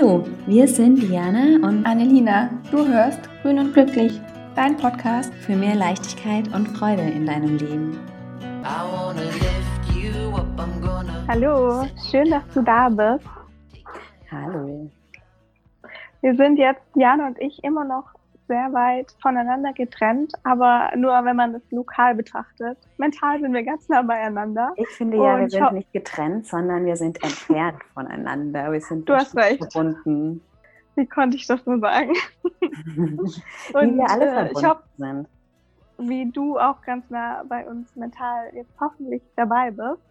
Hallo, wir sind Diana und Annelina. Du hörst Grün und Glücklich, dein Podcast für mehr Leichtigkeit und Freude in deinem Leben. Hallo, schön, dass du da bist. Hallo. Wir sind jetzt, Diana und ich, immer noch sehr weit voneinander getrennt, aber nur wenn man das lokal betrachtet. Mental sind wir ganz nah beieinander. Ich finde ja, wir sind nicht getrennt, sondern wir sind entfernt voneinander. Wir sind du hast recht. verbunden. Wie konnte ich das nur sagen? und wie wir alle verbunden ich hoffe, sind. Wie du auch ganz nah bei uns mental jetzt hoffentlich dabei bist.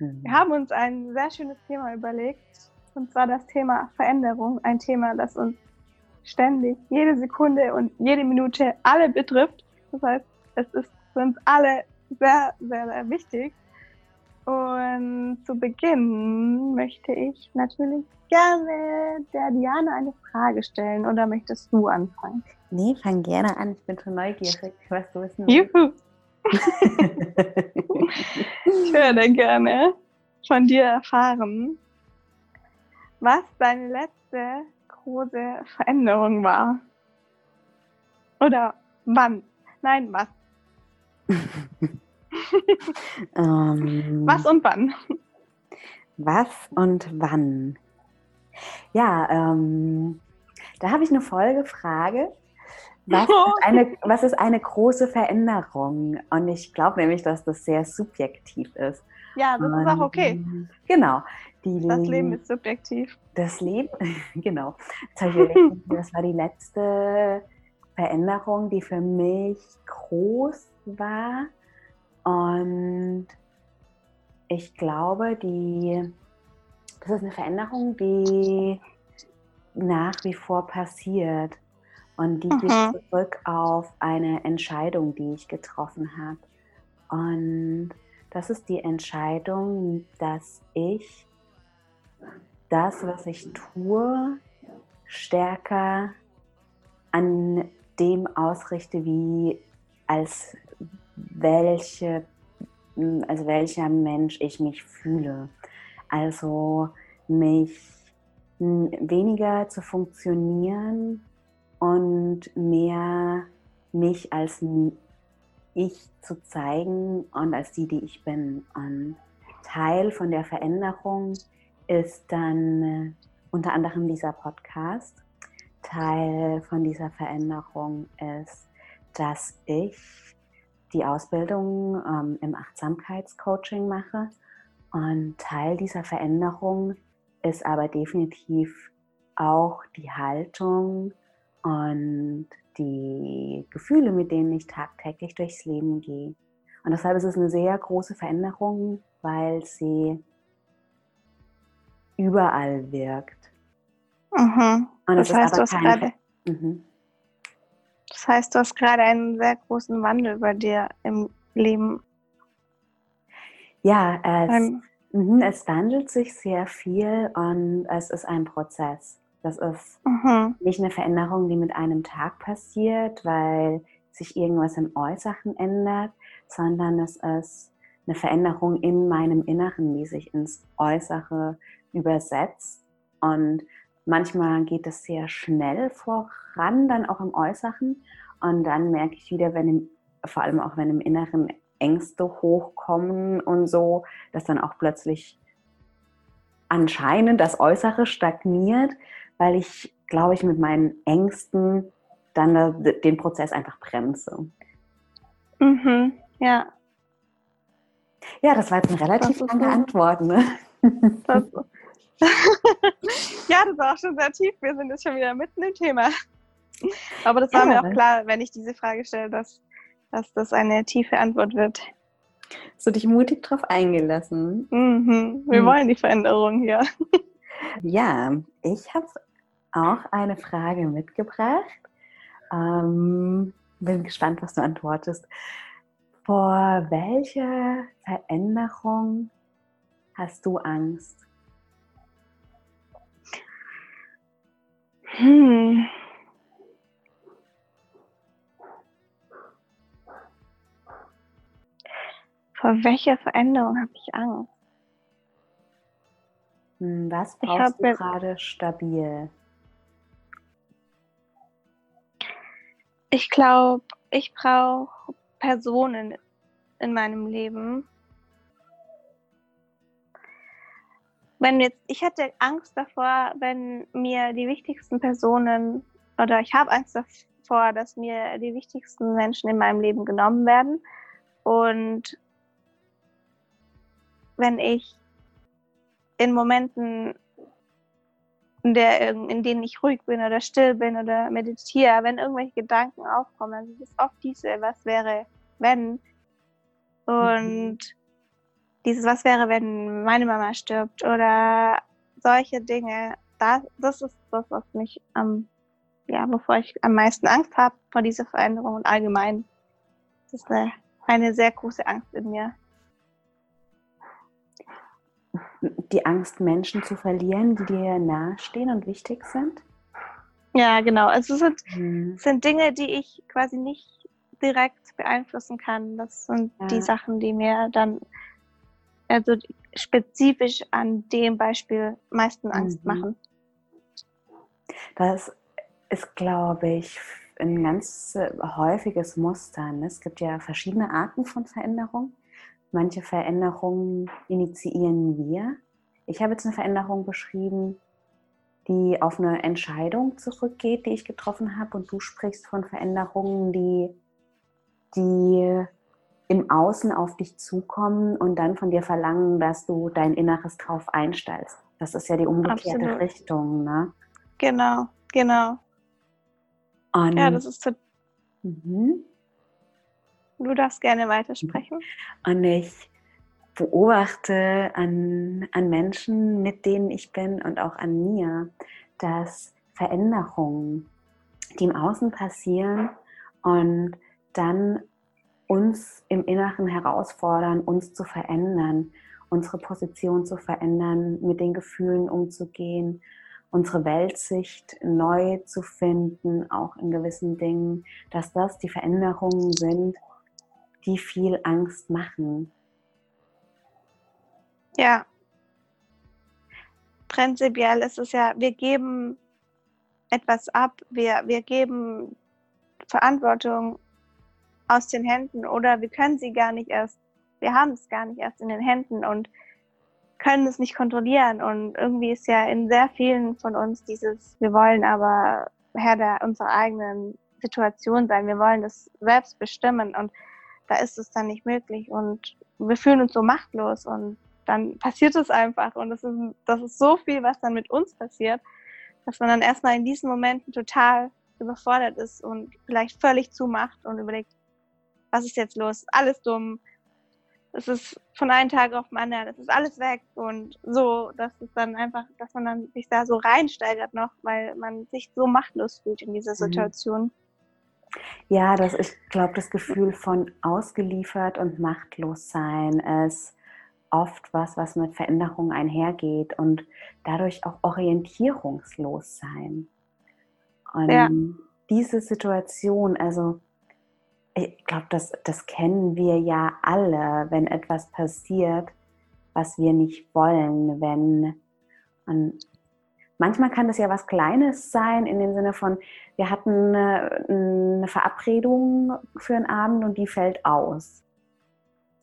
Mhm. Wir haben uns ein sehr schönes Thema überlegt, und zwar das Thema Veränderung. Ein Thema, das uns ständig, jede Sekunde und jede Minute alle betrifft. Das heißt, es ist für uns alle sehr, sehr, sehr wichtig. Und zu Beginn möchte ich natürlich gerne der Diana eine Frage stellen. Oder möchtest du anfangen? Nee, fang gerne an. Ich bin schon neugierig, was du wissen willst. Juhu! ich würde gerne von dir erfahren, was deine letzte große Veränderung war? Oder wann? Nein, was? ähm, was und wann? Was und wann? Ja, ähm, da habe ich eine Folgefrage. Was ist, eine, was ist eine große Veränderung? Und ich glaube nämlich, dass das sehr subjektiv ist. Ja, das und, ist auch okay. Genau. Die, das Leben ist subjektiv. Das Leben, genau. Das war die letzte Veränderung, die für mich groß war. Und ich glaube, die, das ist eine Veränderung, die nach wie vor passiert. Und die mhm. geht zurück auf eine Entscheidung, die ich getroffen habe. Und das ist die Entscheidung, dass ich das, was ich tue, stärker an dem ausrichte, wie als welche, als welcher Mensch ich mich fühle. Also mich weniger zu funktionieren und mehr mich als ich zu zeigen und als die, die ich bin. Und Teil von der Veränderung ist dann äh, unter anderem dieser Podcast. Teil von dieser Veränderung ist, dass ich die Ausbildung ähm, im Achtsamkeitscoaching mache. Und Teil dieser Veränderung ist aber definitiv auch die Haltung und die Gefühle, mit denen ich tagtäglich durchs Leben gehe. Und deshalb ist es eine sehr große Veränderung, weil sie überall wirkt. Mhm. Das, heißt, du hast gerade, mhm. das heißt, du hast gerade einen sehr großen Wandel bei dir im Leben. Ja, es, mhm, es wandelt sich sehr viel und es ist ein Prozess. Das ist mhm. nicht eine Veränderung, die mit einem Tag passiert, weil sich irgendwas im Äußeren ändert, sondern es ist eine Veränderung in meinem Inneren, die sich ins Äußere übersetzt. Und manchmal geht es sehr schnell voran, dann auch im Äußeren. Und dann merke ich wieder, wenn im, vor allem auch wenn im Inneren Ängste hochkommen und so, dass dann auch plötzlich anscheinend das Äußere stagniert, weil ich, glaube ich, mit meinen Ängsten dann den Prozess einfach bremse. Mhm, ja. Ja, das war jetzt eine relativ lange Antwort, ne? Das, ja, das war auch schon sehr tief. Wir sind jetzt schon wieder mitten im Thema. Aber das war ja, mir auch klar, wenn ich diese Frage stelle, dass, dass das eine tiefe Antwort wird. Hast du dich mutig drauf eingelassen? Mhm. Wir mhm. wollen die Veränderung hier. Ja, ich habe auch eine Frage mitgebracht. Ähm, bin gespannt, was du antwortest. Vor welcher Veränderung hast du Angst? Hm. Vor welcher Veränderung habe ich Angst? Hm, was brauchst du gerade stabil? Ich glaube, ich brauche Personen in meinem Leben. Wenn jetzt, ich hätte Angst davor, wenn mir die wichtigsten Personen oder ich habe Angst davor, dass mir die wichtigsten Menschen in meinem Leben genommen werden. Und wenn ich in Momenten, in, der, in denen ich ruhig bin oder still bin oder meditiere, wenn irgendwelche Gedanken aufkommen, also das ist oft diese, was wäre, wenn. Und mhm. dieses, was wäre, wenn meine Mama stirbt oder solche Dinge, das, das ist das, was mich am, ja, wovor ich am meisten Angst habe vor dieser Veränderung und allgemein. Das ist eine, eine sehr große Angst in mir die Angst, Menschen zu verlieren, die dir nahestehen und wichtig sind? Ja, genau. Also es sind, mhm. sind Dinge, die ich quasi nicht direkt beeinflussen kann. Das sind ja. die Sachen, die mir dann also spezifisch an dem Beispiel meisten Angst mhm. machen. Das ist, glaube ich, ein ganz häufiges Muster. Ne? Es gibt ja verschiedene Arten von Veränderung. Manche Veränderungen initiieren wir. Ich habe jetzt eine Veränderung beschrieben, die auf eine Entscheidung zurückgeht, die ich getroffen habe. Und du sprichst von Veränderungen, die, die im Außen auf dich zukommen und dann von dir verlangen, dass du dein Inneres drauf einstellst. Das ist ja die umgekehrte Absolut. Richtung, ne? Genau, genau. Und ja, das ist so. Mhm. Du darfst gerne weitersprechen. Und ich beobachte an, an Menschen, mit denen ich bin und auch an mir, dass Veränderungen, die im Außen passieren und dann uns im Inneren herausfordern, uns zu verändern, unsere Position zu verändern, mit den Gefühlen umzugehen, unsere Weltsicht neu zu finden, auch in gewissen Dingen, dass das die Veränderungen sind, die viel Angst machen. Ja. Prinzipiell ist es ja, wir geben etwas ab, wir, wir geben Verantwortung aus den Händen oder wir können sie gar nicht erst, wir haben es gar nicht erst in den Händen und können es nicht kontrollieren. Und irgendwie ist ja in sehr vielen von uns dieses, wir wollen aber Herr der unserer eigenen Situation sein, wir wollen das selbst bestimmen. Und da ist es dann nicht möglich und wir fühlen uns so machtlos und dann passiert es einfach und das ist, das ist so viel, was dann mit uns passiert, dass man dann erstmal in diesen Momenten total überfordert ist und vielleicht völlig zumacht und überlegt, was ist jetzt los? Alles dumm. Es ist von einem Tag auf den anderen, es ist alles weg und so, dass es dann einfach, dass man dann sich da so reinsteigert noch, weil man sich so machtlos fühlt in dieser mhm. Situation. Mhm. Ja, das, ich glaube, das Gefühl von ausgeliefert und machtlos sein ist oft was, was mit Veränderung einhergeht und dadurch auch orientierungslos sein. Und ja. diese Situation, also ich glaube, das, das kennen wir ja alle, wenn etwas passiert, was wir nicht wollen, wenn und Manchmal kann das ja was Kleines sein, in dem Sinne von, wir hatten eine, eine Verabredung für einen Abend und die fällt aus.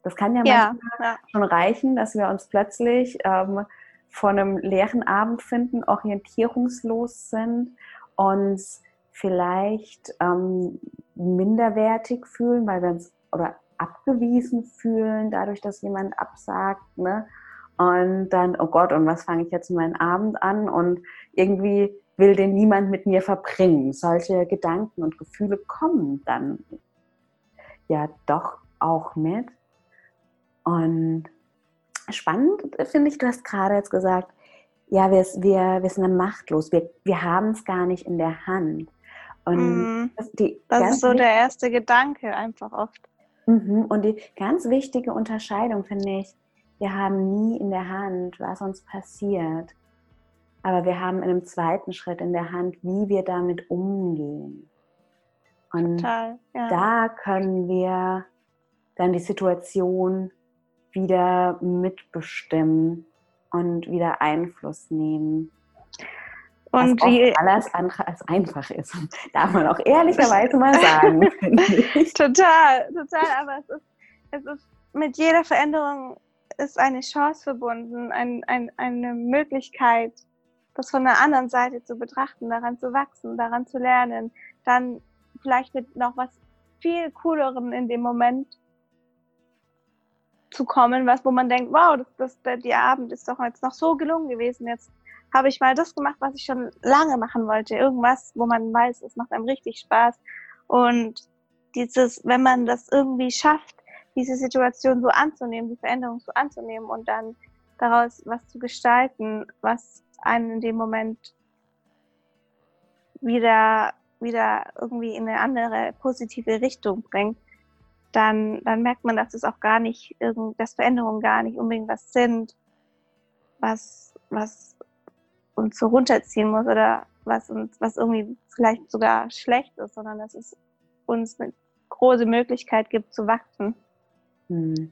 Das kann ja, ja manchmal ja. schon reichen, dass wir uns plötzlich ähm, vor einem leeren Abend finden, orientierungslos sind, uns vielleicht ähm, minderwertig fühlen, weil wir uns oder abgewiesen fühlen, dadurch, dass jemand absagt. Ne? Und dann, oh Gott, und was fange ich jetzt meinen Abend an? Und irgendwie will den niemand mit mir verbringen. Solche Gedanken und Gefühle kommen dann ja doch auch mit. Und spannend finde ich, du hast gerade jetzt gesagt, ja, wir, wir, wir sind dann machtlos, wir, wir haben es gar nicht in der Hand. Und mm, das, das ist so der erste Gedanke einfach oft. Mhm, und die ganz wichtige Unterscheidung finde ich, wir haben nie in der Hand, was uns passiert. Aber wir haben in einem zweiten Schritt in der Hand, wie wir damit umgehen. Und Total, ja. da können wir dann die Situation wieder mitbestimmen und wieder Einfluss nehmen. Und was die, alles andere als einfach ist. Darf man auch ehrlicherweise mal sagen. total, total. Aber es ist, es ist mit jeder Veränderung ist eine Chance verbunden, ein, ein, eine Möglichkeit, das von der anderen Seite zu betrachten, daran zu wachsen, daran zu lernen, dann vielleicht mit noch was viel coolerem in dem Moment zu kommen, was wo man denkt, wow, das, das, der, Abend ist doch jetzt noch so gelungen gewesen. Jetzt habe ich mal das gemacht, was ich schon lange machen wollte. Irgendwas, wo man weiß, es macht einem richtig Spaß. Und dieses, wenn man das irgendwie schafft, diese Situation so anzunehmen, die Veränderung so anzunehmen und dann daraus was zu gestalten, was einen in dem Moment wieder, wieder irgendwie in eine andere positive Richtung bringt, dann, dann merkt man, dass es auch gar nicht, dass Veränderungen gar nicht unbedingt was sind, was, was uns so runterziehen muss oder was uns, was irgendwie vielleicht sogar schlecht ist, sondern dass es uns eine große Möglichkeit gibt zu wachsen. Hm.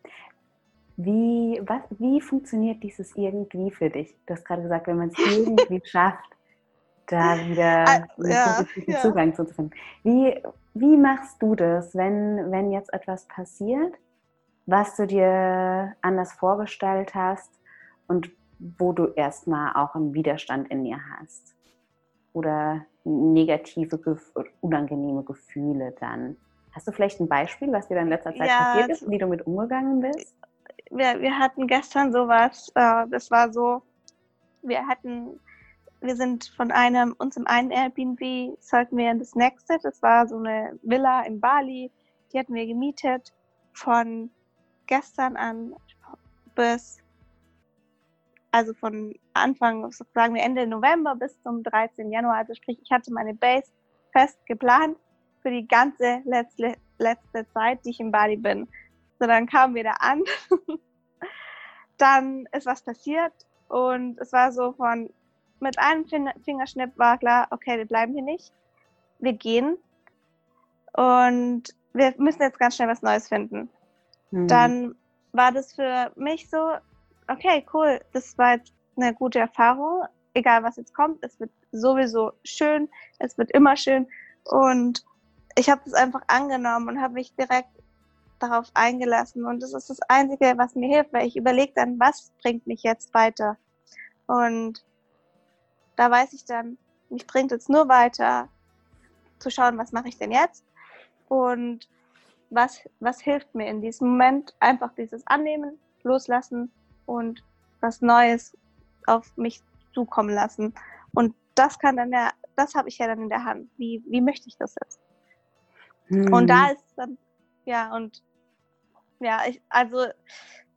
Wie, was, wie funktioniert dieses irgendwie für dich? Du hast gerade gesagt, wenn man es irgendwie schafft, da wieder ah, einen ja, ja. Zugang zu finden. Wie, wie machst du das, wenn, wenn jetzt etwas passiert, was du dir anders vorgestellt hast und wo du erstmal auch einen Widerstand in dir hast? Oder negative, unangenehme Gefühle dann? Hast du vielleicht ein Beispiel, was dir in letzter Zeit ja, passiert ist, wie du mit umgegangen bist? Wir, wir hatten gestern sowas, äh, das war so, wir hatten, wir sind von einem, uns im einen Airbnb, sollten wir in das nächste, das war so eine Villa in Bali, die hatten wir gemietet von gestern an bis, also von Anfang, sagen wir Ende November bis zum 13. Januar, also sprich, ich hatte meine Base fest geplant für die ganze letzte, letzte Zeit, die ich in Bali bin. So, dann kamen wir da an. dann ist was passiert und es war so von, mit einem Fingerschnipp war klar, okay, wir bleiben hier nicht. Wir gehen und wir müssen jetzt ganz schnell was Neues finden. Mhm. Dann war das für mich so, okay, cool, das war jetzt eine gute Erfahrung. Egal was jetzt kommt, es wird sowieso schön, es wird immer schön. Und ich habe das einfach angenommen und habe mich direkt darauf eingelassen. Und das ist das Einzige, was mir hilft, weil ich überlege dann, was bringt mich jetzt weiter. Und da weiß ich dann, mich bringt es nur weiter, zu schauen, was mache ich denn jetzt und was, was hilft mir in diesem Moment. Einfach dieses Annehmen, loslassen und was Neues auf mich zukommen lassen. Und das kann dann ja, das habe ich ja dann in der Hand. Wie, wie möchte ich das jetzt? Mhm. Und da ist dann, ja, und ja, ich, also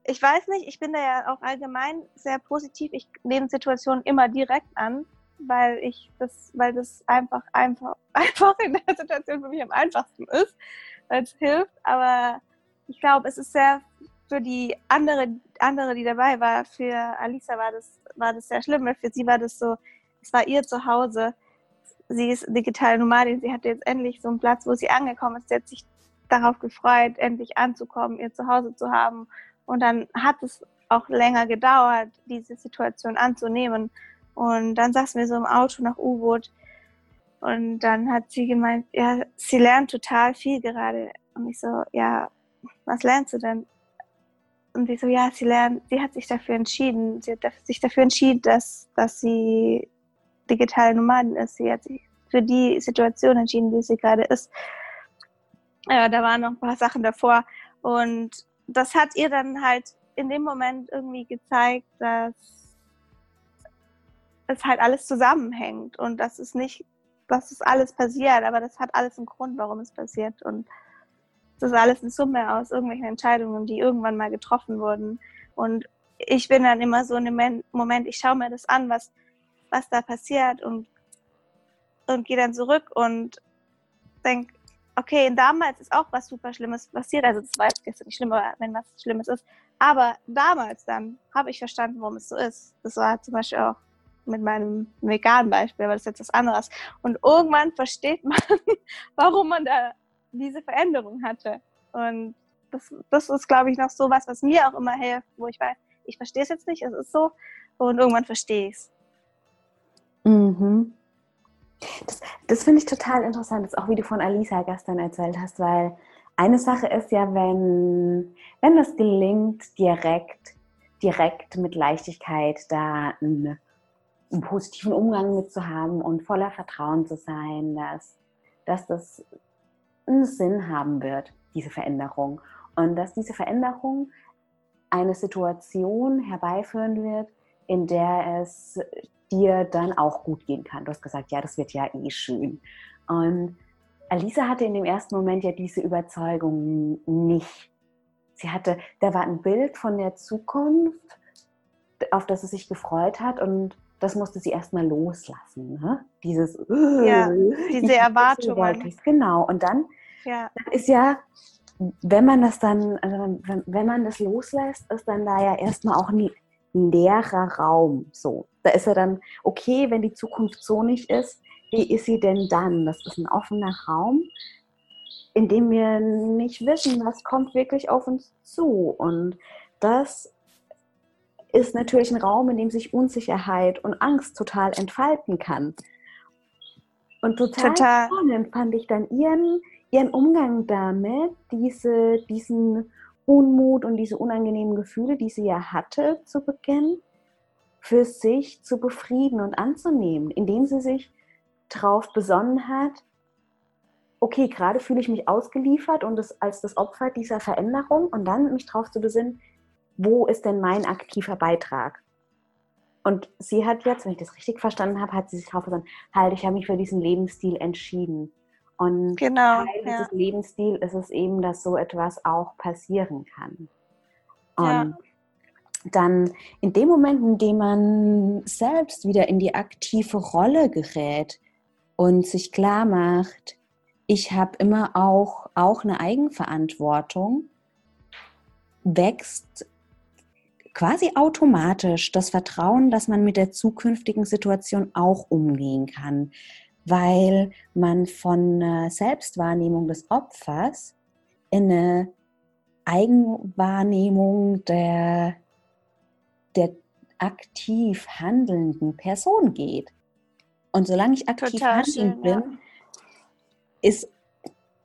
ich weiß nicht, ich bin da ja auch allgemein sehr positiv. Ich nehme Situationen immer direkt an, weil ich das, weil das einfach, einfach, einfach in der Situation für mich am einfachsten ist, weil es hilft. Aber ich glaube, es ist sehr für die andere, andere, die dabei war, für Alisa war das, war das sehr schlimm, weil für sie war das so, es war ihr Zuhause sie ist digitale Nomadin, sie hatte jetzt endlich so einen Platz, wo sie angekommen ist. Sie hat sich darauf gefreut, endlich anzukommen, ihr Zuhause zu haben. Und dann hat es auch länger gedauert, diese Situation anzunehmen. Und dann saßen wir so im Auto nach U-Boot. Und dann hat sie gemeint, ja, sie lernt total viel gerade. Und ich so, ja, was lernst du denn? Und sie so, ja, sie lernt, sie hat sich dafür entschieden, sie hat sich dafür entschieden, dass, dass sie digitale Nomadin ist. Sie hat sich für die Situation entschieden, wie sie gerade ist. Äh, da waren noch ein paar Sachen davor. Und das hat ihr dann halt in dem Moment irgendwie gezeigt, dass es halt alles zusammenhängt und dass es nicht, dass es alles passiert, aber das hat alles einen Grund, warum es passiert. Und das ist alles eine Summe aus irgendwelchen Entscheidungen, die irgendwann mal getroffen wurden. Und ich bin dann immer so in dem Moment, ich schaue mir das an, was was da passiert und, und gehe dann zurück und denke, okay, damals ist auch was super Schlimmes passiert. Also das war jetzt nicht schlimm, wenn was Schlimmes ist. Aber damals dann habe ich verstanden, warum es so ist. Das war zum Beispiel auch mit meinem veganen Beispiel, aber das ist jetzt was anderes. Und irgendwann versteht man, warum man da diese Veränderung hatte. Und das, das ist, glaube ich, noch so was, was mir auch immer hilft, wo ich weiß, ich verstehe es jetzt nicht, es ist so. und irgendwann verstehe ich es. Mhm. Das, das finde ich total interessant, das auch wie du von Alisa gestern erzählt hast, weil eine Sache ist ja, wenn, wenn es gelingt, direkt, direkt mit Leichtigkeit da einen, einen positiven Umgang mit zu haben und voller Vertrauen zu sein, dass, dass das einen Sinn haben wird, diese Veränderung. Und dass diese Veränderung eine Situation herbeiführen wird, in der es dir dann auch gut gehen kann. Du hast gesagt, ja, das wird ja eh schön. Und Alisa hatte in dem ersten Moment ja diese Überzeugung nicht. Sie hatte, da war ein Bild von der Zukunft, auf das sie sich gefreut hat und das musste sie erstmal loslassen. Ne? Dieses, ja, diese Erwartungen. Genau. Und dann, ja. dann ist ja, wenn man das dann, also wenn, wenn man das loslässt, ist dann da ja erstmal auch ein leerer Raum. So, da ist ja dann okay, wenn die Zukunft so nicht ist, wie ist sie denn dann? Das ist ein offener Raum, in dem wir nicht wissen, was kommt wirklich auf uns zu. Und das ist natürlich ein Raum, in dem sich Unsicherheit und Angst total entfalten kann. Und total, total. spannend fand ich dann ihren, ihren Umgang damit, diese, diesen Unmut und diese unangenehmen Gefühle, die sie ja hatte zu Beginn, für sich zu befrieden und anzunehmen, indem sie sich darauf besonnen hat, okay, gerade fühle ich mich ausgeliefert und das, als das Opfer dieser Veränderung und dann mich darauf zu besinnen, wo ist denn mein aktiver Beitrag? Und sie hat jetzt, wenn ich das richtig verstanden habe, hat sie sich darauf besonnen, halt, ich habe mich für diesen Lebensstil entschieden. Und genau, Teil ja. dieses Lebensstils ist es eben, dass so etwas auch passieren kann. Und ja. Dann in dem Moment, in dem man selbst wieder in die aktive Rolle gerät, und sich klar macht, ich habe immer auch, auch eine Eigenverantwortung, wächst quasi automatisch das Vertrauen, dass man mit der zukünftigen Situation auch umgehen kann, weil man von Selbstwahrnehmung des Opfers in eine Eigenwahrnehmung der, der aktiv handelnden Person geht. Und solange ich aktiv Total handelnd bin, ja. ist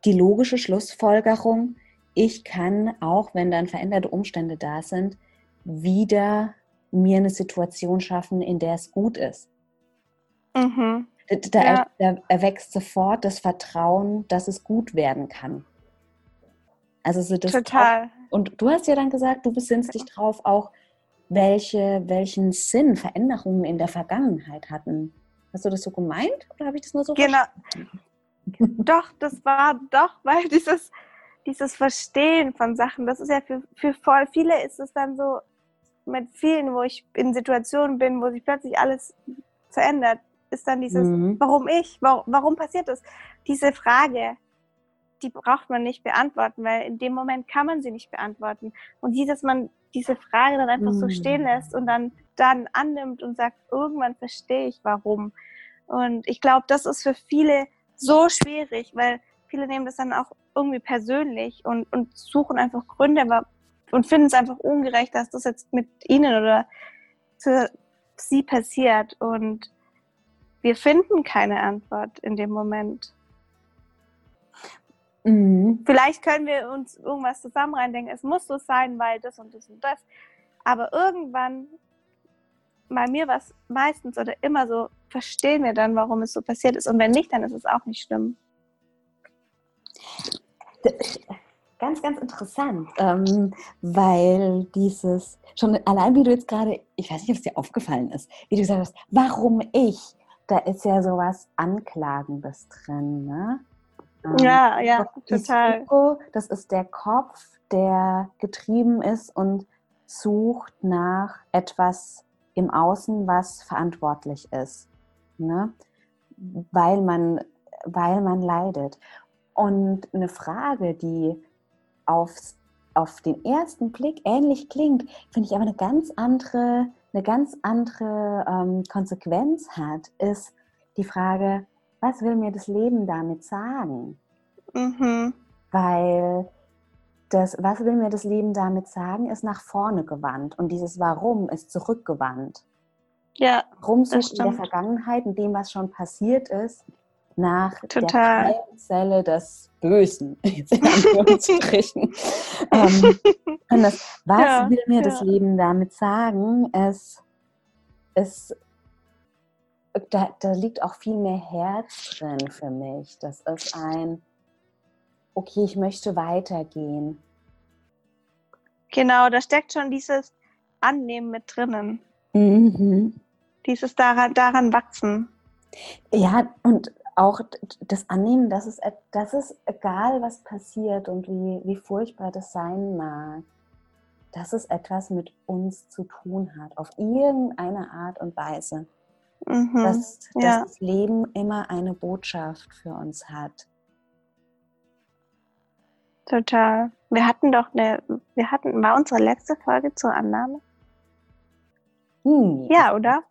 die logische Schlussfolgerung, ich kann, auch wenn dann veränderte Umstände da sind, wieder mir eine Situation schaffen, in der es gut ist. Mhm. Da, ja. da erwächst sofort das Vertrauen, dass es gut werden kann. Also so das Total. Auch, und du hast ja dann gesagt, du besinnst dich drauf auch, welche, welchen Sinn Veränderungen in der Vergangenheit hatten. Hast du das so gemeint oder habe ich das nur so Genau. doch, das war doch, weil dieses, dieses Verstehen von Sachen, das ist ja für, für voll viele ist es dann so mit vielen, wo ich in Situationen bin, wo sich plötzlich alles verändert, ist dann dieses, mhm. warum ich, warum, warum passiert das? Diese Frage, die braucht man nicht beantworten, weil in dem Moment kann man sie nicht beantworten. Und die, dass man diese Frage dann einfach mhm. so stehen lässt und dann, dann annimmt und sagt, irgendwann verstehe ich warum. Und ich glaube, das ist für viele so schwierig, weil viele nehmen das dann auch irgendwie persönlich und, und suchen einfach Gründe aber, und finden es einfach ungerecht, dass das jetzt mit ihnen oder für sie passiert. Und wir finden keine Antwort in dem Moment. Mhm. Vielleicht können wir uns irgendwas zusammen reindenken, es muss so sein, weil das und das und das. Aber irgendwann, bei mir war es meistens oder immer so, verstehen wir dann, warum es so passiert ist. Und wenn nicht, dann ist es auch nicht schlimm. Ganz, ganz interessant, ähm, weil dieses, schon allein wie du jetzt gerade, ich weiß nicht, ob es dir aufgefallen ist, wie du gesagt hast, warum ich, da ist ja sowas Anklagendes drin, ne? Ähm, ja, ja, total. Ego, das ist der Kopf, der getrieben ist und sucht nach etwas im Außen, was verantwortlich ist, ne? weil, man, weil man leidet. Und eine Frage, die aufs, auf den ersten Blick ähnlich klingt, finde ich aber eine ganz andere, eine ganz andere ähm, Konsequenz hat, ist die Frage, was will mir das Leben damit sagen? Mhm. Weil das, was will mir das Leben damit sagen, ist nach vorne gewandt und dieses Warum ist zurückgewandt. ja, rumsucht in der Vergangenheit, in dem, was schon passiert ist, nach Total. der Keimzelle des Bösen, jetzt in Anführungsstrichen. ähm, und das, was ja, will mir ja. das Leben damit sagen? Es, es da, da liegt auch viel mehr Herz drin für mich. Das ist ein, okay, ich möchte weitergehen. Genau, da steckt schon dieses Annehmen mit drinnen. Mhm. Dieses daran, daran wachsen. Ja, und auch das Annehmen, dass es, dass es egal, was passiert und wie, wie furchtbar das sein mag, dass es etwas mit uns zu tun hat, auf irgendeine Art und Weise. Mhm, dass, dass ja. das Leben immer eine Botschaft für uns hat. Total. Wir hatten doch eine, wir hatten, war unsere letzte Folge zur Annahme? Hm. Ja, oder?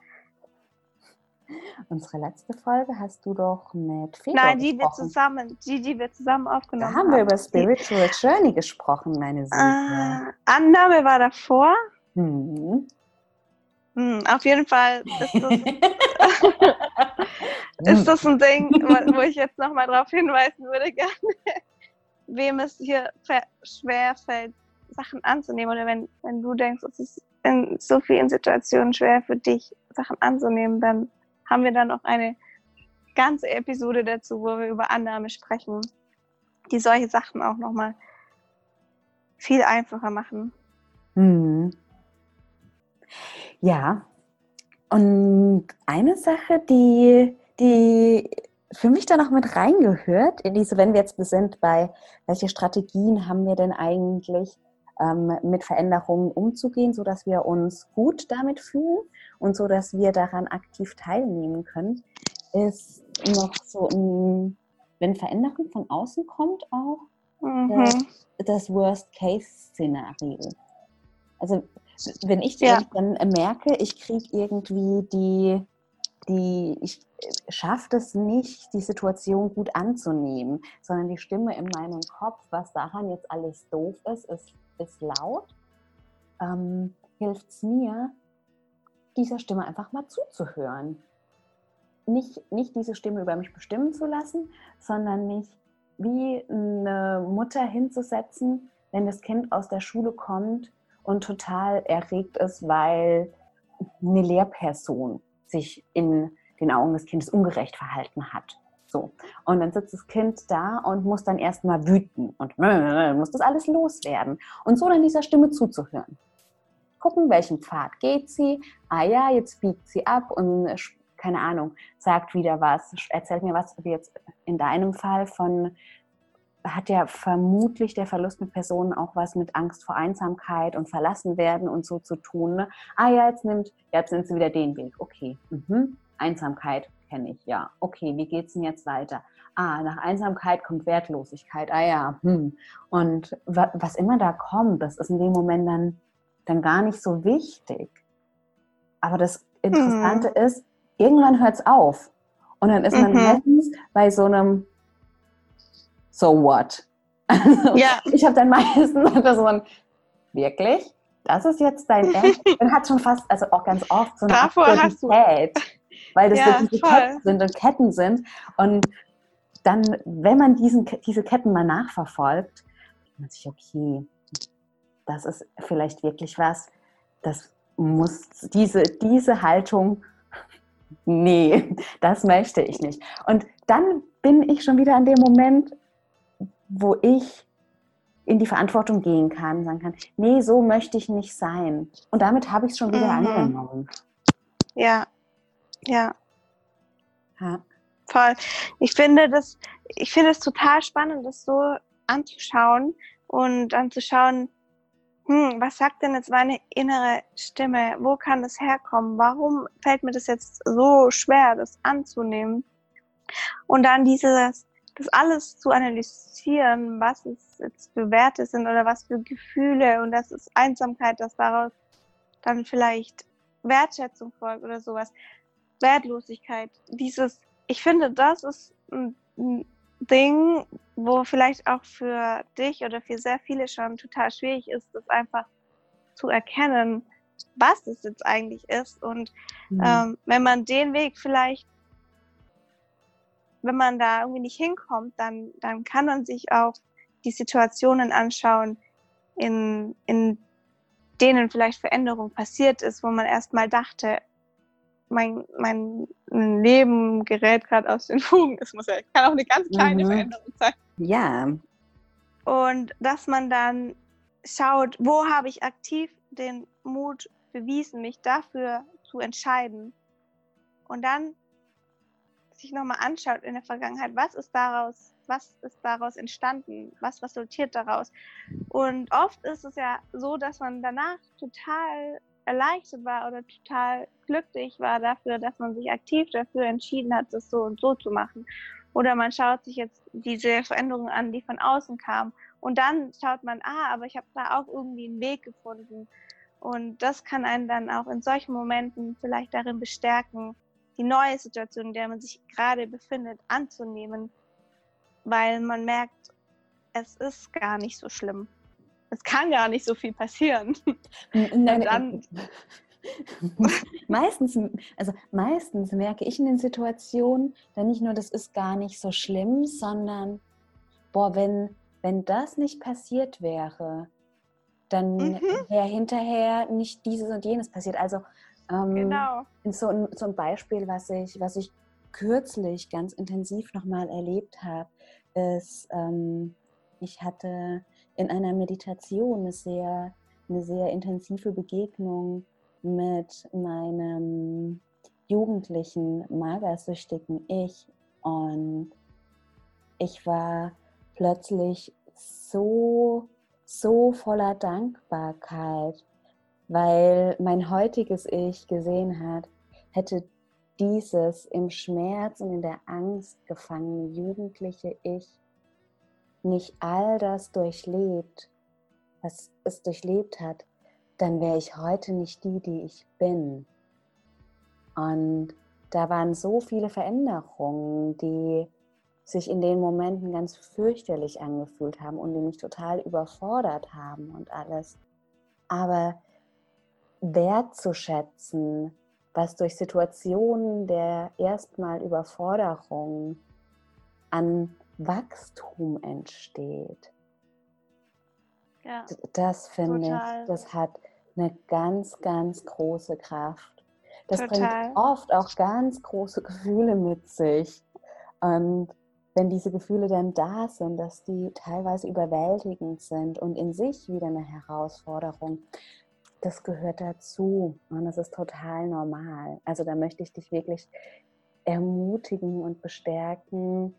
Unsere letzte Folge hast du doch mit Fedor Nein, die gesprochen. wir zusammen, die, die wir zusammen aufgenommen haben. Da haben wir über Spiritual Journey gesprochen, meine Süße. Äh, Annahme war davor. Hm. Hm, auf jeden Fall ist das, ist das ein Ding, wo ich jetzt nochmal darauf hinweisen würde, gerne, wem es hier schwer fällt, Sachen anzunehmen. Oder wenn, wenn du denkst, es ist in so vielen Situationen schwer für dich, Sachen anzunehmen, dann haben wir dann noch eine ganze Episode dazu, wo wir über Annahme sprechen, die solche Sachen auch nochmal viel einfacher machen. Hm. Ja, und eine Sache, die, die für mich da noch mit reingehört, in diese, wenn wir jetzt sind bei, welche Strategien haben wir denn eigentlich, ähm, mit Veränderungen umzugehen, sodass wir uns gut damit fühlen und so, dass wir daran aktiv teilnehmen können, ist noch so ein, wenn Veränderung von außen kommt, auch mhm. das, das Worst-Case-Szenario. Also wenn ich ja. dann merke, ich kriege irgendwie die, die, ich schaffe es nicht, die Situation gut anzunehmen, sondern die Stimme in meinem Kopf, was daran jetzt alles doof ist, ist, ist laut, ähm, hilft es mir, dieser Stimme einfach mal zuzuhören. Nicht, nicht diese Stimme über mich bestimmen zu lassen, sondern mich wie eine Mutter hinzusetzen, wenn das Kind aus der Schule kommt und total erregt ist, weil eine Lehrperson sich in den Augen des Kindes ungerecht verhalten hat. So. Und dann sitzt das Kind da und muss dann erstmal wüten und muss das alles loswerden. Und so dann dieser Stimme zuzuhören. Gucken, welchen Pfad geht sie. Ah ja, jetzt biegt sie ab und keine Ahnung, sagt wieder was, erzählt mir was, wie jetzt in deinem Fall von hat ja vermutlich der Verlust mit Personen auch was mit Angst vor Einsamkeit und verlassen werden und so zu tun. Ne? Ah ja, jetzt nimmt, jetzt nimmt sie wieder den Weg. Okay, mhm. Einsamkeit kenne ich, ja. Okay, wie geht's denn jetzt weiter? Ah, nach Einsamkeit kommt Wertlosigkeit. Ah ja, hm. Und wa was immer da kommt, das ist in dem Moment dann, dann gar nicht so wichtig. Aber das Interessante mhm. ist, irgendwann hört es auf. Und dann ist man mhm. meistens bei so einem so what? Also, ja. Ich habe dann meistens so ein, wirklich? Das ist jetzt dein Ernst? Man hat schon fast, also auch ganz oft so eine Davor Absurdität, weil das ja, so diese Ketten sind und Ketten sind. Und dann, wenn man diesen, diese Ketten mal nachverfolgt, denkt man sich, okay, das ist vielleicht wirklich was, das muss, diese, diese Haltung, nee, das möchte ich nicht. Und dann bin ich schon wieder an dem Moment, wo ich in die Verantwortung gehen kann, sagen kann, nee, so möchte ich nicht sein. Und damit habe ich es schon wieder mhm. angenommen. Ja, ja. ja. Voll. Ich finde das, ich finde es total spannend, das so anzuschauen und anzuschauen, hm, was sagt denn jetzt meine innere Stimme? Wo kann das herkommen? Warum fällt mir das jetzt so schwer, das anzunehmen? Und dann dieses, das alles zu analysieren, was es jetzt für Werte sind oder was für Gefühle und das ist Einsamkeit, dass daraus dann vielleicht Wertschätzung folgt oder sowas. Wertlosigkeit. Dieses, ich finde, das ist ein Ding, wo vielleicht auch für dich oder für sehr viele schon total schwierig ist, das einfach zu erkennen, was es jetzt eigentlich ist. Und mhm. ähm, wenn man den Weg vielleicht, wenn man da irgendwie nicht hinkommt, dann, dann kann man sich auch die Situationen anschauen, in, in denen vielleicht Veränderung passiert ist, wo man erstmal dachte, mein, mein Leben gerät gerade aus den Fugen. Es muss ja, kann auch eine ganz kleine mhm. Veränderung sein. Ja. Und dass man dann schaut, wo habe ich aktiv den Mut bewiesen, mich dafür zu entscheiden. Und dann sich nochmal anschaut in der Vergangenheit, was ist daraus, was ist daraus entstanden, was resultiert daraus. Und oft ist es ja so, dass man danach total erleichtert war oder total glücklich war dafür, dass man sich aktiv dafür entschieden hat, das so und so zu machen. Oder man schaut sich jetzt diese Veränderungen an, die von außen kamen. Und dann schaut man, ah, aber ich habe da auch irgendwie einen Weg gefunden. Und das kann einen dann auch in solchen Momenten vielleicht darin bestärken, die neue Situation, in der man sich gerade befindet, anzunehmen, weil man merkt, es ist gar nicht so schlimm es kann gar nicht so viel passieren. Nein, dann, meistens, also meistens merke ich in den Situationen dann nicht nur, das ist gar nicht so schlimm, sondern boah, wenn, wenn das nicht passiert wäre, dann mhm. wäre hinterher nicht dieses und jenes passiert. Also ähm, genau. so, so ein Beispiel, was ich, was ich kürzlich ganz intensiv nochmal erlebt habe, ist, ähm, ich hatte in einer Meditation eine sehr, eine sehr intensive Begegnung mit meinem jugendlichen, magersüchtigen Ich. Und ich war plötzlich so, so voller Dankbarkeit, weil mein heutiges Ich gesehen hat, hätte dieses im Schmerz und in der Angst gefangene jugendliche Ich nicht all das durchlebt, was es durchlebt hat, dann wäre ich heute nicht die, die ich bin. Und da waren so viele Veränderungen, die sich in den Momenten ganz fürchterlich angefühlt haben und die mich total überfordert haben und alles. Aber wertzuschätzen, was durch Situationen der erstmal Überforderung an Wachstum entsteht. Ja, das finde ich, das hat eine ganz, ganz große Kraft. Das total. bringt oft auch ganz große Gefühle mit sich. Und wenn diese Gefühle dann da sind, dass die teilweise überwältigend sind und in sich wieder eine Herausforderung, das gehört dazu und das ist total normal. Also da möchte ich dich wirklich ermutigen und bestärken,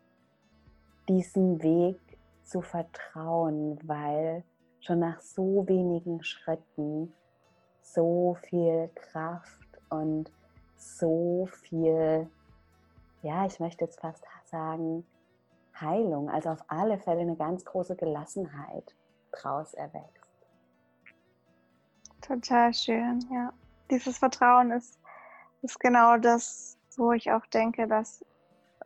diesen Weg zu vertrauen, weil schon nach so wenigen Schritten so viel Kraft und so viel, ja, ich möchte jetzt fast sagen, Heilung, also auf alle Fälle eine ganz große Gelassenheit draus erwächst. Total schön, ja. Dieses Vertrauen ist, ist genau das, wo ich auch denke, dass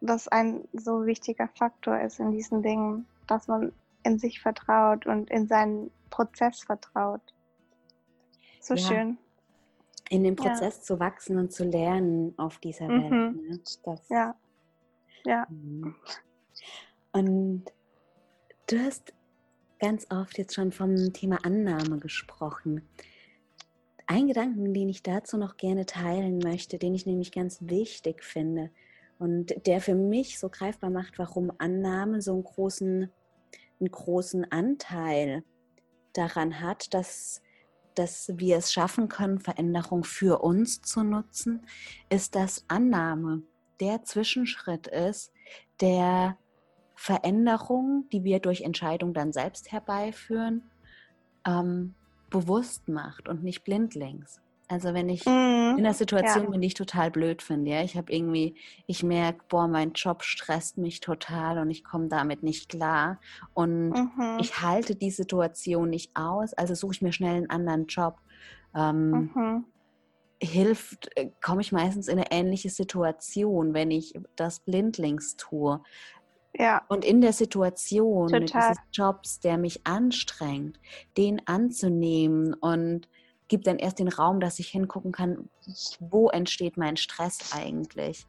das ein so wichtiger Faktor ist in diesen Dingen, dass man in sich vertraut und in seinen Prozess vertraut. So ja. schön. In dem Prozess ja. zu wachsen und zu lernen auf dieser Welt. Mhm. Ne? Das, ja. Ja. Mhm. Und du hast ganz oft jetzt schon vom Thema Annahme gesprochen. Ein Gedanken, den ich dazu noch gerne teilen möchte, den ich nämlich ganz wichtig finde, und der für mich so greifbar macht, warum Annahme so einen großen, einen großen Anteil daran hat, dass, dass wir es schaffen können, Veränderung für uns zu nutzen, ist, dass Annahme der Zwischenschritt ist, der Veränderung, die wir durch Entscheidung dann selbst herbeiführen, ähm, bewusst macht und nicht blindlings. Also wenn ich mhm. in der Situation ja. bin, die ich total blöd finde, ja, ich habe irgendwie, ich merke, boah, mein Job stresst mich total und ich komme damit nicht klar und mhm. ich halte die Situation nicht aus, also suche ich mir schnell einen anderen Job. Ähm, mhm. Hilft, äh, komme ich meistens in eine ähnliche Situation, wenn ich das blindlings tue. Ja. Und in der Situation Total. dieses Jobs, der mich anstrengt, den anzunehmen und gibt dann erst den Raum, dass ich hingucken kann, wo entsteht mein Stress eigentlich.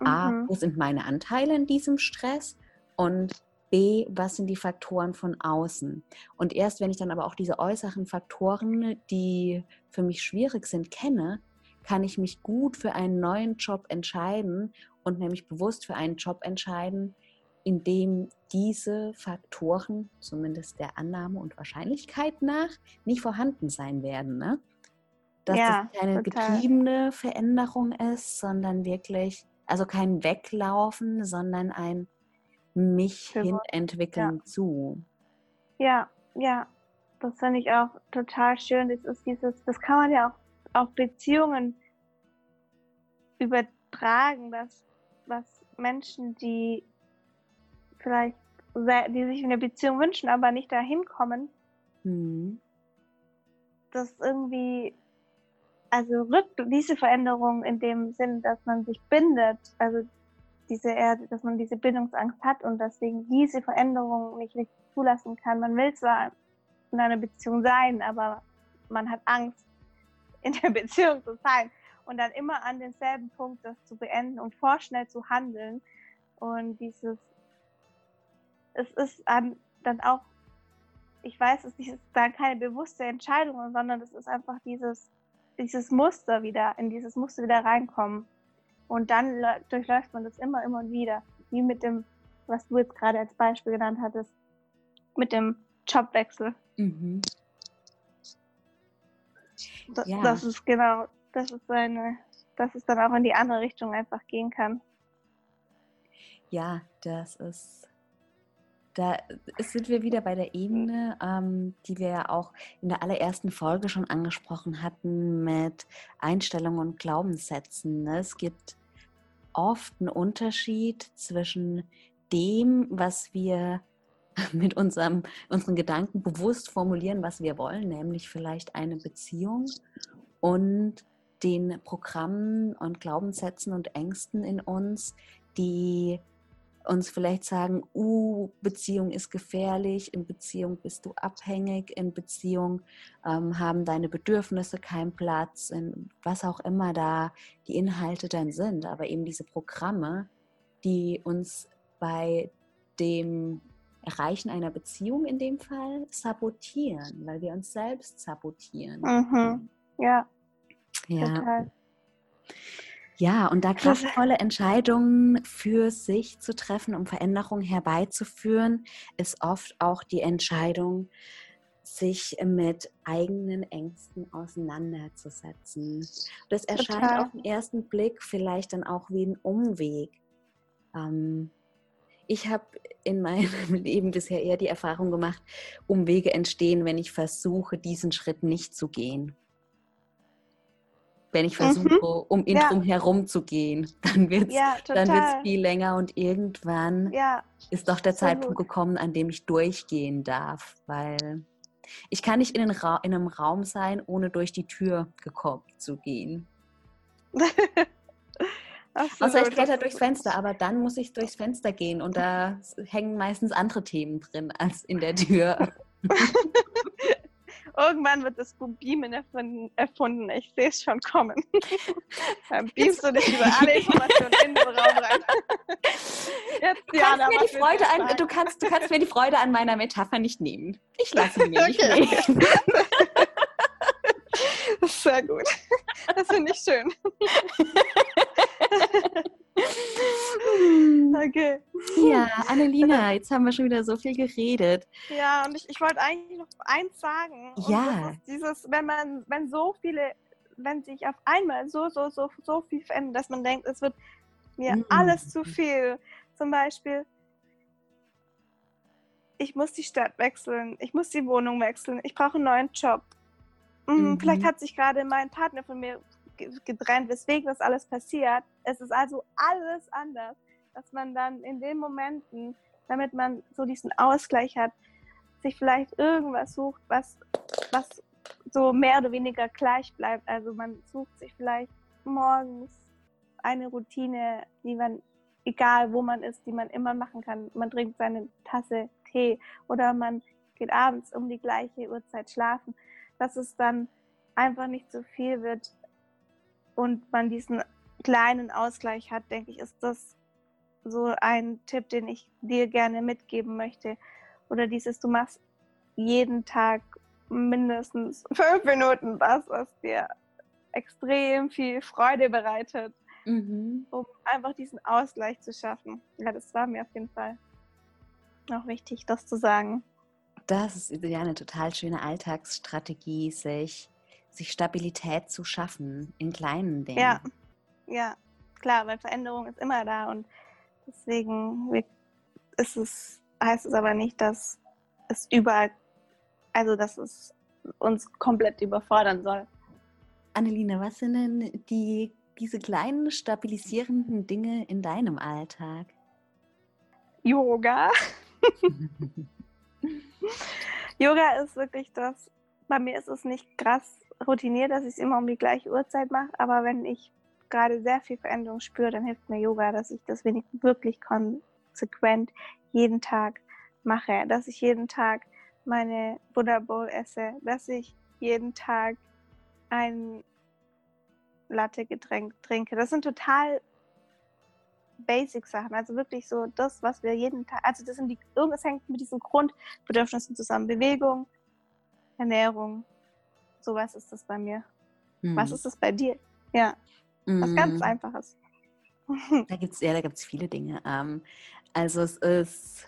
Mhm. A, wo sind meine Anteile in diesem Stress? Und B, was sind die Faktoren von außen? Und erst wenn ich dann aber auch diese äußeren Faktoren, die für mich schwierig sind, kenne, kann ich mich gut für einen neuen Job entscheiden und nämlich bewusst für einen Job entscheiden, in dem diese Faktoren, zumindest der Annahme und Wahrscheinlichkeit nach, nicht vorhanden sein werden. Ne? Dass ja, das keine total. getriebene Veränderung ist, sondern wirklich, also kein Weglaufen, sondern ein mich hinentwickeln ja. zu. Ja, ja, das finde ich auch total schön. Das ist dieses, das kann man ja auch auf Beziehungen übertragen, dass was Menschen, die vielleicht, die sich eine Beziehung wünschen, aber nicht dahin kommen, mhm. das irgendwie, also rückt diese Veränderung in dem Sinn, dass man sich bindet, also diese Erde, dass man diese Bindungsangst hat und deswegen diese Veränderung nicht richtig zulassen kann. Man will zwar in einer Beziehung sein, aber man hat Angst, in der Beziehung zu sein und dann immer an denselben Punkt das zu beenden und vorschnell zu handeln. Und dieses, es ist dann auch, ich weiß, es ist dann keine bewusste Entscheidung, sondern es ist einfach dieses, dieses Muster wieder, in dieses Muster wieder reinkommen. Und dann durchläuft man das immer, immer und wieder. Wie mit dem, was du jetzt gerade als Beispiel genannt hattest, mit dem Jobwechsel. Mhm. Das, ja. das ist genau, das ist eine, dass es dann auch in die andere Richtung einfach gehen kann. Ja, das ist, da sind wir wieder bei der Ebene, ähm, die wir ja auch in der allerersten Folge schon angesprochen hatten mit Einstellungen und Glaubenssätzen. Ne? Es gibt oft einen Unterschied zwischen dem, was wir mit unserem, unseren Gedanken bewusst formulieren, was wir wollen, nämlich vielleicht eine Beziehung und den Programmen und Glaubenssätzen und Ängsten in uns, die uns vielleicht sagen, uh, Beziehung ist gefährlich, in Beziehung bist du abhängig, in Beziehung ähm, haben deine Bedürfnisse keinen Platz, in was auch immer da die Inhalte dann sind. Aber eben diese Programme, die uns bei dem Erreichen einer Beziehung in dem Fall sabotieren, weil wir uns selbst sabotieren. Mhm. Ja. Ja. Total. Ja, und da kraftvolle Entscheidungen für sich zu treffen, um Veränderungen herbeizuführen, ist oft auch die Entscheidung, sich mit eigenen Ängsten auseinanderzusetzen. Das erscheint Total. auf den ersten Blick vielleicht dann auch wie ein Umweg. Ähm, ich habe in meinem Leben bisher eher die Erfahrung gemacht, Umwege entstehen, wenn ich versuche, diesen Schritt nicht zu gehen wenn ich versuche, mhm. um ihn ja. drum herum zu gehen. Dann wird es ja, viel länger und irgendwann ja. ist doch der Zeitpunkt gut. gekommen, an dem ich durchgehen darf, weil ich kann nicht in, in einem Raum sein, ohne durch die Tür gekommen zu gehen. Außer ich kletter durchs Fenster, aber dann muss ich durchs Fenster gehen und da hängen meistens andere Themen drin als in der Tür. Irgendwann wird das Beamen erfunden. Ich sehe es schon kommen. Dann beamst du dich über alle Informationen in den Raum rein. Jetzt, du, kannst mir die Freude an, du, kannst, du kannst mir die Freude an meiner Metapher nicht nehmen. Ich lasse mir nicht nehmen. Sehr gut. Das finde ich schön. Okay. Ja, Annelina, jetzt haben wir schon wieder so viel geredet. Ja, und ich, ich wollte eigentlich noch eins sagen. ja. dieses, wenn man, wenn so viele, wenn sich auf einmal so, so, so, so viel verändert, dass man denkt, es wird mir mhm. alles zu viel. Zum Beispiel, ich muss die Stadt wechseln, ich muss die Wohnung wechseln, ich brauche einen neuen Job. Mhm. Vielleicht hat sich gerade mein Partner von mir getrennt, weswegen das alles passiert. Es ist also alles anders, dass man dann in den Momenten, damit man so diesen Ausgleich hat, sich vielleicht irgendwas sucht, was, was so mehr oder weniger gleich bleibt. Also man sucht sich vielleicht morgens eine Routine, die man, egal wo man ist, die man immer machen kann. Man trinkt seine Tasse Tee oder man geht abends um die gleiche Uhrzeit schlafen. Das ist dann einfach nicht so viel wird und man diesen kleinen Ausgleich hat, denke ich, ist das so ein Tipp, den ich dir gerne mitgeben möchte. Oder dieses, du machst jeden Tag mindestens fünf Minuten was, was dir extrem viel Freude bereitet, mhm. um einfach diesen Ausgleich zu schaffen. Ja, das war mir auf jeden Fall auch wichtig, das zu sagen. Das ist ja eine total schöne Alltagsstrategie, sich, sich Stabilität zu schaffen in kleinen Dingen. Ja, ja, klar, weil Veränderung ist immer da und deswegen ist es, heißt es aber nicht, dass es überall, also dass es uns komplett überfordern soll. Annelina, was sind denn die, diese kleinen stabilisierenden Dinge in deinem Alltag? Yoga. Yoga ist wirklich das, bei mir ist es nicht krass routiniert, dass ich es immer um die gleiche Uhrzeit mache, aber wenn ich gerade sehr viel Veränderung spüre, dann hilft mir Yoga, dass ich das wirklich konsequent jeden Tag mache, dass ich jeden Tag meine Buddha Bowl esse, dass ich jeden Tag ein Latte-Getränk trinke. Das sind total Basic-Sachen, also wirklich so das, was wir jeden Tag, also das sind die, irgendwas hängt mit diesen Grundbedürfnissen zusammen. Bewegung, Ernährung, sowas ist das bei mir. Hm. Was ist das bei dir? Ja. Was ganz Einfaches. Da gibt es ja, da gibt's viele Dinge. Ähm, also es ist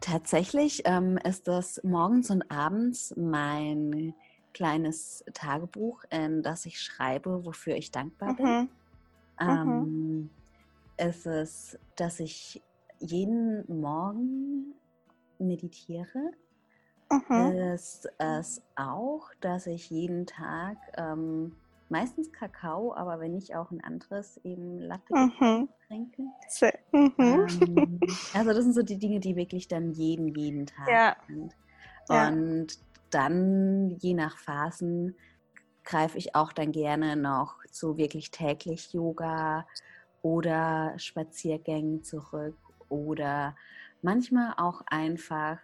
tatsächlich ähm, ist das morgens und abends mein kleines Tagebuch, in das ich schreibe, wofür ich dankbar bin. Mhm. Ähm, mhm ist es, dass ich jeden Morgen meditiere. Mhm. Ist es auch, dass ich jeden Tag ähm, meistens Kakao, aber wenn nicht auch ein anderes eben Latte mhm. trinke. Mhm. Ähm, also das sind so die Dinge, die wirklich dann jeden, jeden Tag ja. sind. Und ja. dann je nach Phasen greife ich auch dann gerne noch zu wirklich täglich Yoga oder Spaziergängen zurück oder manchmal auch einfach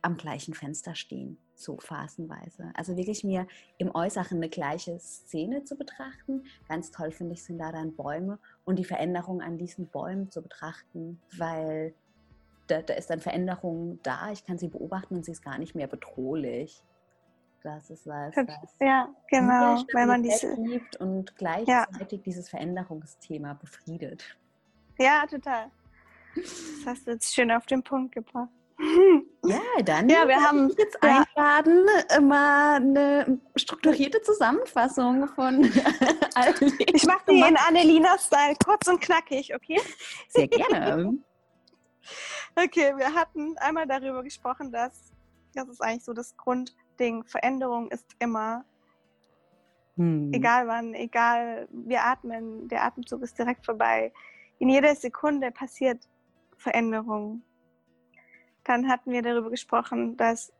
am gleichen Fenster stehen, so phasenweise. Also wirklich mir im Äußeren eine gleiche Szene zu betrachten. Ganz toll finde ich sind da dann Bäume und die Veränderung an diesen Bäumen zu betrachten, weil da, da ist dann Veränderung da, ich kann sie beobachten und sie ist gar nicht mehr bedrohlich. Das ist was, was ja, genau, weil man diese gibt und gleichzeitig ja. dieses Veränderungsthema befriedet. Ja, total. Das hast du jetzt schön auf den Punkt gebracht. Ja, dann ja, wir haben jetzt ja. einladen, mal eine strukturierte Zusammenfassung von all Ich mache die in Annelina-Style, kurz und knackig, okay? Sehr gerne. okay, wir hatten einmal darüber gesprochen, dass das ist eigentlich so das Grund, Ding, Veränderung ist immer, hm. egal wann, egal, wir atmen, der Atemzug ist direkt vorbei. In jeder Sekunde passiert Veränderung. Dann hatten wir darüber gesprochen, dass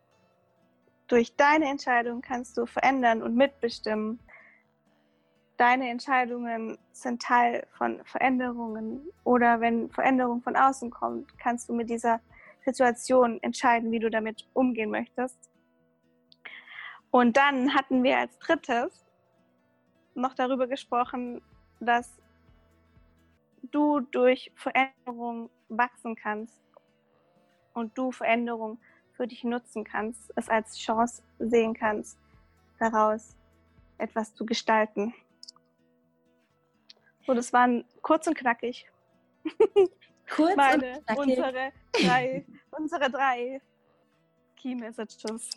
durch deine Entscheidung kannst du verändern und mitbestimmen. Deine Entscheidungen sind Teil von Veränderungen oder wenn Veränderung von außen kommt, kannst du mit dieser Situation entscheiden, wie du damit umgehen möchtest. Und dann hatten wir als drittes noch darüber gesprochen, dass du durch Veränderung wachsen kannst und du Veränderung für dich nutzen kannst, es als Chance sehen kannst, daraus etwas zu gestalten. So, das waren kurz und knackig. Kurz Meine, und knackig. Unsere drei, unsere drei Key Messages.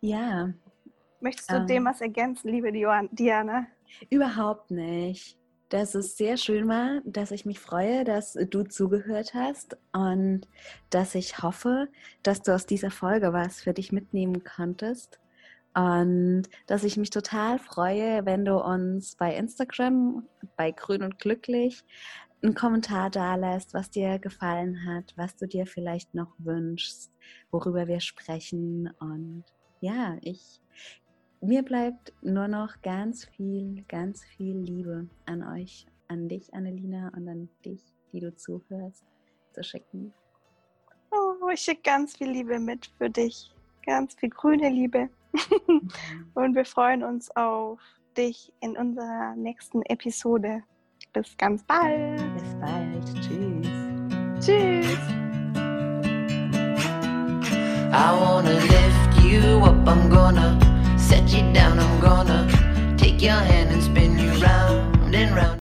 Ja. Möchtest du ähm, dem was ergänzen, liebe Diana? Überhaupt nicht. Dass es sehr schön war, dass ich mich freue, dass du zugehört hast und dass ich hoffe, dass du aus dieser Folge was für dich mitnehmen konntest. Und dass ich mich total freue, wenn du uns bei Instagram, bei Grün und Glücklich, einen Kommentar da lässt, was dir gefallen hat, was du dir vielleicht noch wünschst, worüber wir sprechen. Und ja, ich, mir bleibt nur noch ganz viel, ganz viel Liebe an euch, an dich, Annelina, und an dich, die du zuhörst, zu schicken. Oh, ich schicke ganz viel Liebe mit für dich. Ganz viel grüne Liebe. Mhm. und wir freuen uns auf dich in unserer nächsten Episode. Bis ganz bald. Bis bald. Tschüss. Tschüss. I wanna lift you up, I'm gonna set you down. I'm gonna take your hand and spin you round and round.